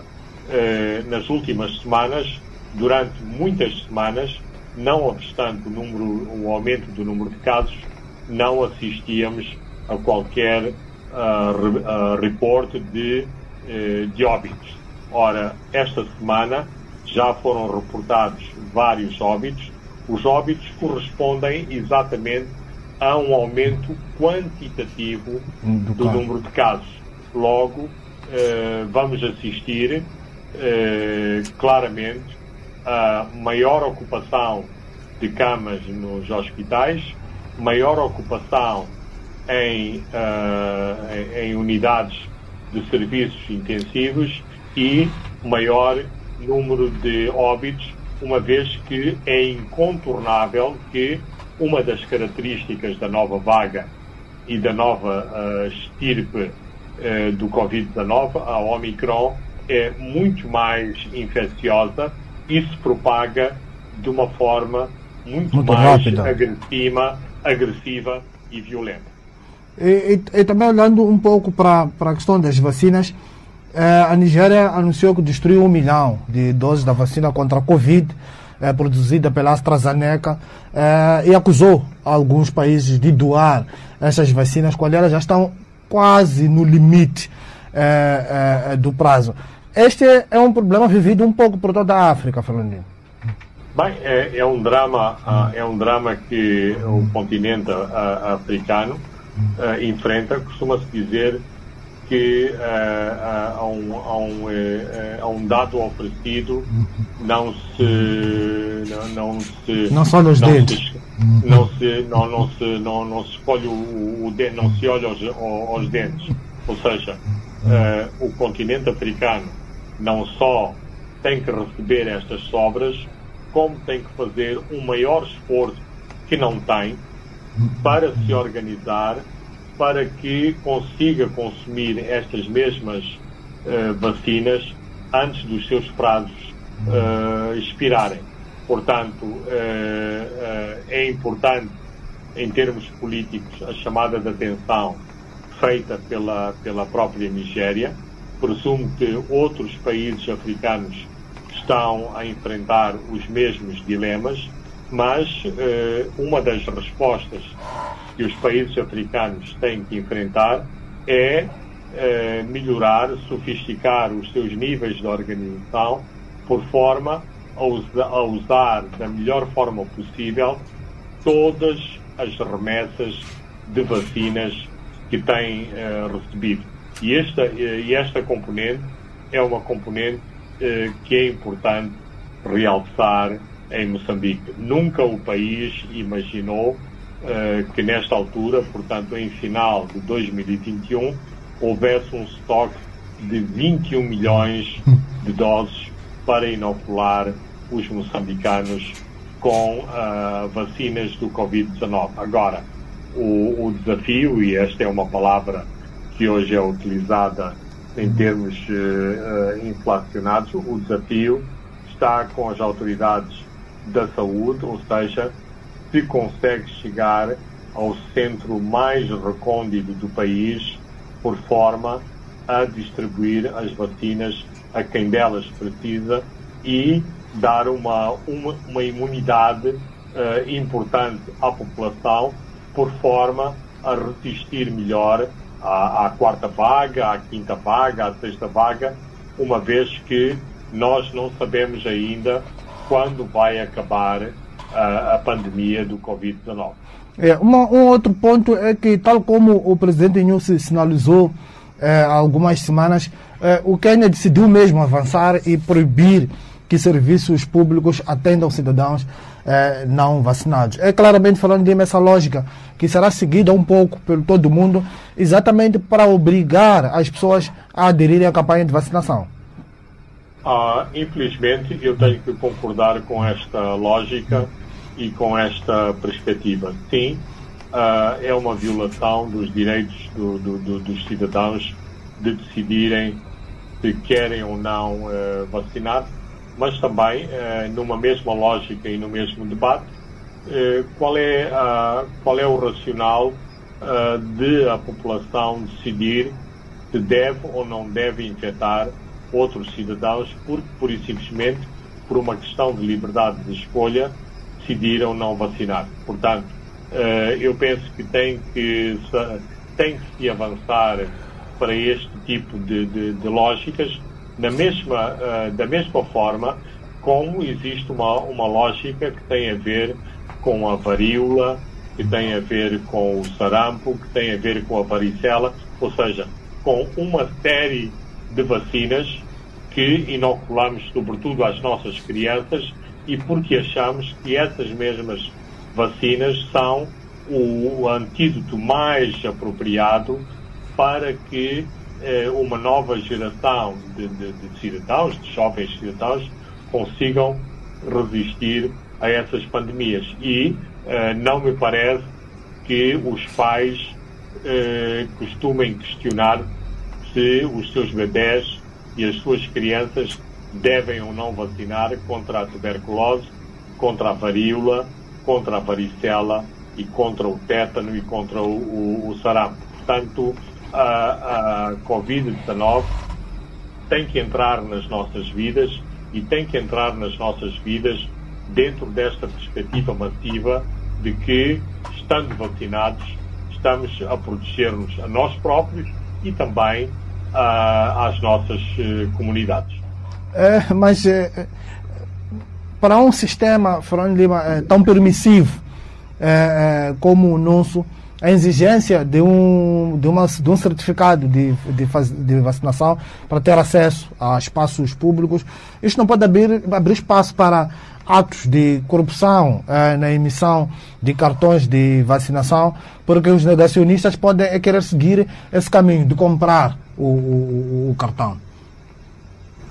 nas últimas semanas, durante muitas semanas, não obstante o, número, o aumento do número de casos, não assistíamos a qualquer uh, uh, reporte de, uh, de óbitos. Ora, esta semana já foram reportados vários óbitos. Os óbitos correspondem exatamente a um aumento quantitativo do, do número de casos. Logo, eh, vamos assistir eh, claramente a maior ocupação de camas nos hospitais, maior ocupação em, uh, em, em unidades de serviços intensivos e maior número de óbitos, uma vez que é incontornável que uma das características da nova vaga e da nova uh, estirpe uh, do Covid-19, a Omicron, é muito mais infecciosa e se propaga de uma forma muito, muito mais rápida. agressiva agressiva e violenta. E, e, e também olhando um pouco para, para a questão das vacinas, eh, a Nigéria anunciou que destruiu um milhão de doses da vacina contra a Covid, eh, produzida pela AstraZeneca, eh, e acusou alguns países de doar essas vacinas quando elas já estão quase no limite eh, eh, do prazo. Este é um problema vivido um pouco por toda a África, Fernandinho. Bem, é, é, um drama, uh, é um drama que o continente uh, africano uh, enfrenta. Costuma-se dizer que há um, há, um, há, um, dado oferecido não se não, não se não só nos dentes não se não, não se não, não se escolhe o, o não se olha aos, aos dentes ou seja o continente africano não só tem que receber estas sobras como tem que fazer um maior esforço que não tem para se organizar para que consiga consumir estas mesmas uh, vacinas antes dos seus prazos uh, expirarem. Portanto, uh, é importante, em termos políticos, a chamada de atenção feita pela, pela própria Nigéria. Presumo que outros países africanos estão a enfrentar os mesmos dilemas, mas eh, uma das respostas que os países africanos têm que enfrentar é eh, melhorar, sofisticar os seus níveis de organização por forma a, usa, a usar da melhor forma possível todas as remessas de vacinas que têm eh, recebido. E esta, e esta componente é uma componente eh, que é importante realçar em Moçambique. Nunca o país imaginou eh, que nesta altura, portanto em final de 2021, houvesse um estoque de 21 milhões de doses para inocular os moçambicanos com uh, vacinas do Covid-19. Agora, o, o, desafio, e esta é uma palavra que hoje é utilizada em termos uh, inflacionados, o desafio está com as autoridades da saúde, ou seja, se consegue chegar ao centro mais recôndito do país, por forma a distribuir as vacinas a quem delas precisa e dar uma, uma, uma imunidade uh, importante à população, por forma a resistir melhor à, à, quarta vaga, à quinta vaga, à sexta vaga, uma vez que nós não sabemos ainda quando vai acabar uh, a pandemia do Covid-19. É, uma, um outro ponto é que, tal como o presidente Inhouse sinalizou é, há algumas semanas, é, o Quênia decidiu mesmo avançar e proibir que serviços públicos atendam cidadãos é, não vacinados. É claramente falando de essa lógica que será seguida um pouco por todo mundo, exatamente para obrigar as pessoas a aderirem à campanha de vacinação. Ah, infelizmente, eu tenho que concordar com esta lógica e com esta perspectiva. Sim, uh, é uma violação dos direitos do, do, do, dos cidadãos de decidirem se querem ou não uh, vacinar, mas também, uh, numa mesma lógica e no mesmo debate, qual, é, qual é o racional de a população decidir se deve ou não deve infectar outros cidadãos, porque, por e simplesmente, por uma questão de liberdade de escolha, decidiram não vacinar. Portanto, eh, eu penso que tem que, tem que se avançar para este tipo de, de, de lógicas, na mesma, eh, da mesma forma como existe uma, uma lógica que tem a ver com a varíola, que tem a ver com o sarampo, que tem a ver com a varicela, ou seja, com uma série de vacinas que inoculamos sobretudo às nossas crianças e porque achamos que essas mesmas vacinas são o antídoto mais apropriado para que uma nova geração de, de, de, cidadãos, de jovens cidadãos, consigam resistir a essas pandemias. E eh, não me parece que os pais eh, costumem questionar se os seus bebés e as suas crianças devem ou não vacinar contra a tuberculose, contra a varíola, contra a varicela e contra o tétano e contra o, o, o sarampo. Portanto, a, a Covid-19 tem que entrar nas nossas vidas e tem que entrar nas nossas vidas dentro desta perspectiva massiva de que, estando vacinados, estamos a proteger-nos a nós próprios e também uh, às nossas uh, comunidades. É, mas é, para um sistema, Lima, é, tão permissivo como o nosso, a exigência de um, de uma, de um certificado de, de, de, vacinação para ter acesso a espaços públicos, isto não pode abrir, abrir espaço para atos de corrupção é, na emissão de cartões de vacinação, porque os negacionistas podem querer seguir esse caminho de comprar o, o, o cartão.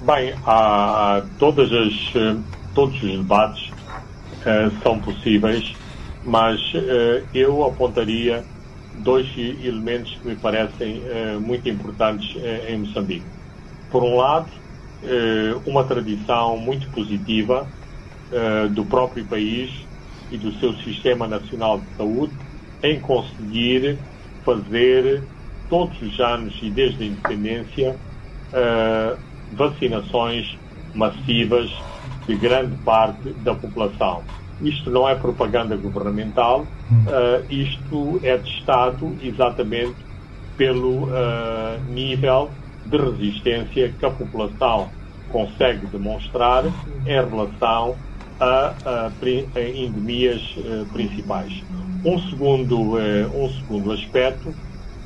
Bem, há todas as, eh, todos os debates uh, são possíveis, mas uh, eu apontaria dois elementos que me parecem uh, muito importantes em Moçambique. Por um lado, uma tradição muito positiva do próprio país e do seu Sistema Nacional de Saúde em conseguir fazer todos os anos e desde a independência vacinações massivas de grande parte da população. Isto não é propaganda governamental, uh, isto é testado exatamente pelo uh, nível de resistência que a população consegue demonstrar em relação a, a, a endemias uh, principais. Um segundo, um segundo aspecto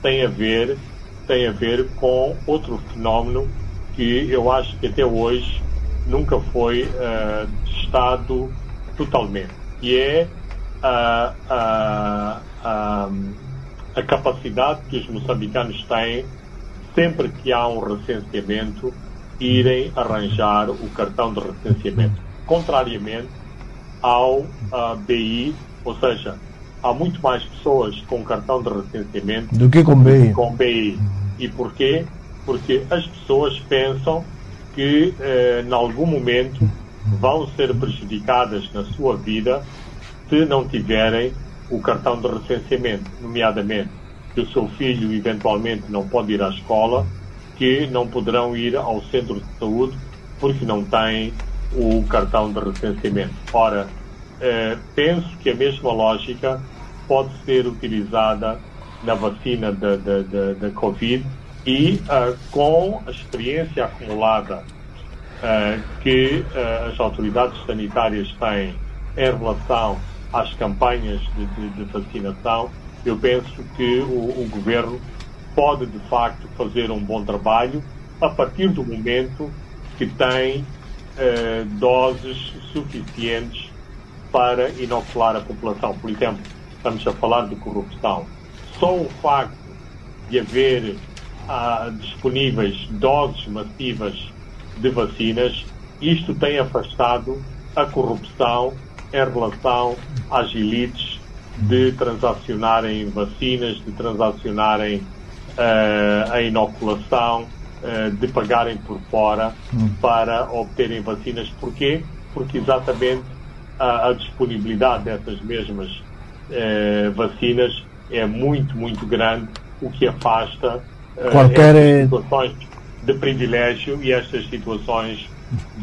tem a ver tem a ver com outro fenómeno que eu acho que até hoje nunca foi uh, testado totalmente, que é a, a, a, a capacidade que os moçambicanos têm, sempre que há um recenseamento, irem arranjar o cartão de recenseamento. Contrariamente ao uh, BI, ou seja, há muito mais pessoas com cartão de recenseamento do que com BI. Com BI. E porquê? porque as pessoas pensam que, eh, em algum momento, vão ser prejudicadas na sua vida se não tiverem o cartão de recenseamento, nomeadamente que o seu filho eventualmente não pode ir à escola, que não poderão ir ao centro de saúde porque não têm o cartão de recenseamento. Ora, eh, penso que a mesma lógica pode ser utilizada na vacina da, da, da, Covid e uh, com a experiência acumulada que uh, as autoridades sanitárias têm em relação às campanhas de, de, de vacinação, eu penso que o, o, governo pode de facto fazer um bom trabalho a partir do momento que tem doses suficientes para inocular a população. Por exemplo, estamos a falar de corrupção. Só o facto de haver ah, disponíveis doses massivas de vacinas, isto tem afastado a corrupção em relação às elites de transacionarem vacinas, de transacionarem uh, a inoculação, uh, de pagarem por fora hum. para obterem vacinas. Porquê? Porque exatamente a, a disponibilidade dessas mesmas uh, vacinas é muito, muito grande, o que afasta Qualquer... situações de privilégio e estas situações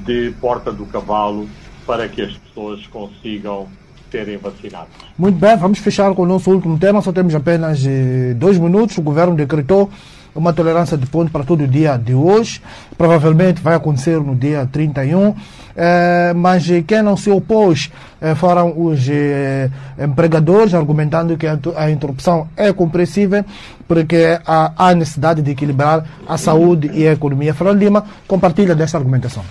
de porta do cavalo para que as pessoas consigam serem vacinadas. Muito bem, vamos fechar com o nosso último tema, só temos apenas eh, dois minutos. O governo decretou uma tolerância de ponto para todo o dia de hoje. Provavelmente vai acontecer no dia 31. Eh, mas quem não se opôs eh, foram os eh, empregadores, argumentando que a interrupção é compreensível porque há, há necessidade de equilibrar a saúde e a economia. Fernando Lima compartilha dessa argumentação.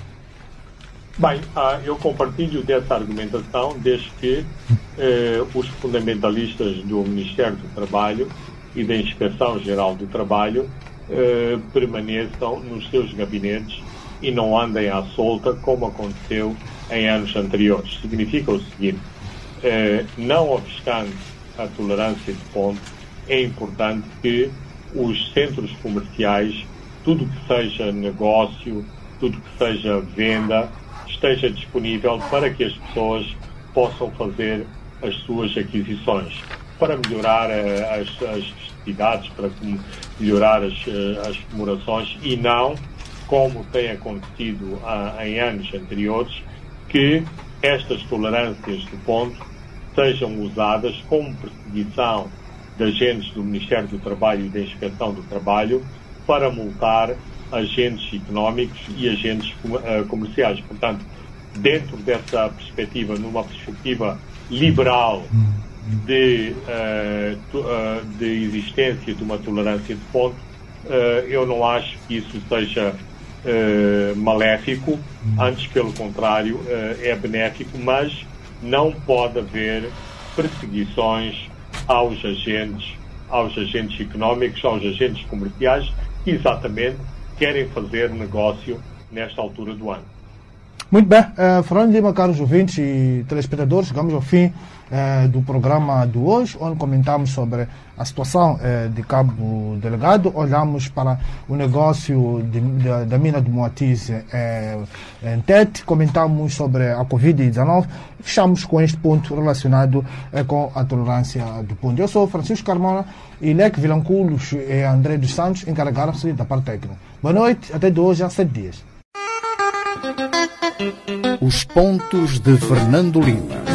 Bem, ah, eu compartilho dessa argumentação desde que eh, os fundamentalistas do Ministério do Trabalho e da Inspeção Geral do Trabalho eh, permaneçam nos seus gabinetes e não andem à solta como aconteceu em anos anteriores. Significa o seguinte, eh, não obstante a tolerância de ponto, é importante que os centros comerciais, tudo que seja negócio, tudo que seja venda, esteja disponível para que as pessoas possam fazer as suas aquisições para melhorar uh, as, as festividades, para melhorar as, uh, as comemorações e não, como tem acontecido uh, em anos anteriores, que estas tolerâncias de ponto sejam usadas como perseguição de agentes do Ministério do Trabalho e da Inspeção do Trabalho para multar agentes económicos e agentes comerciais. Portanto, dentro dessa perspectiva, numa perspectiva liberal, de, uh, de existência de uma tolerância de ponto, uh, eu não acho que isso seja maléfico, antes pelo contrário, é benéfico, mas não pode haver perseguições aos agentes, aos agentes económicos, aos agentes comerciais, que exatamente querem fazer negócio nesta altura do ano. Muito bem, uh, Fernando Lima, caros ouvintes e telespectadores, chegamos ao fim uh, do programa de hoje, onde comentamos sobre a situação uh, de Cabo Delegado, olhamos para o negócio de, de, da mina de Moatiz uh, em Tete, comentamos sobre a Covid-19 e fechamos com este ponto relacionado com a tolerância do ponto. Eu sou Francisco Carmona e Leque Vilanculos e André dos Santos encarregaram-se da parte técnica. Boa noite, até de hoje a sete dias. Os pontos de Fernando Lima.